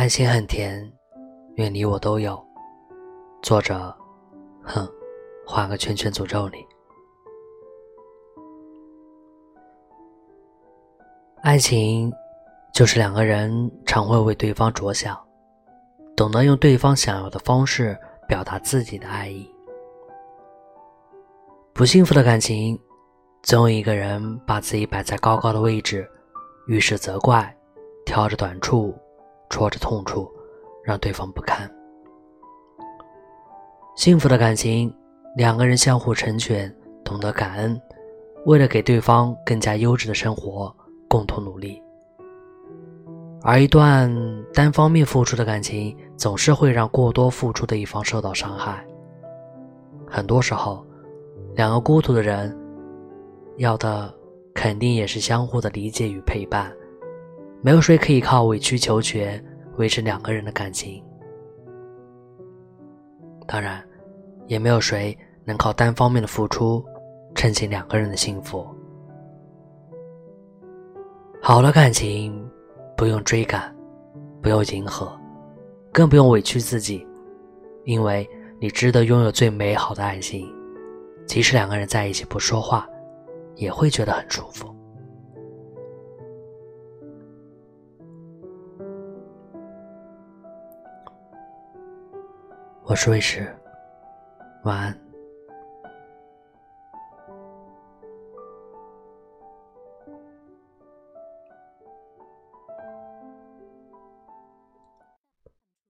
爱情很甜，愿你我都有。作者，哼，画个圈圈诅咒你。爱情就是两个人常会为对方着想，懂得用对方想要的方式表达自己的爱意。不幸福的感情，总有一个人把自己摆在高高的位置，遇事责怪，挑着短处，戳着痛处，让对方不堪。幸福的感情，两个人相互成全，懂得感恩，为了给对方更加优质的生活。共同努力，而一段单方面付出的感情，总是会让过多付出的一方受到伤害。很多时候，两个孤独的人，要的肯定也是相互的理解与陪伴。没有谁可以靠委曲求全维持两个人的感情，当然，也没有谁能靠单方面的付出撑起两个人的幸福。好的感情，不用追赶，不用迎合，更不用委屈自己，因为你值得拥有最美好的爱情。即使两个人在一起不说话，也会觉得很舒服。我是卫士，晚安。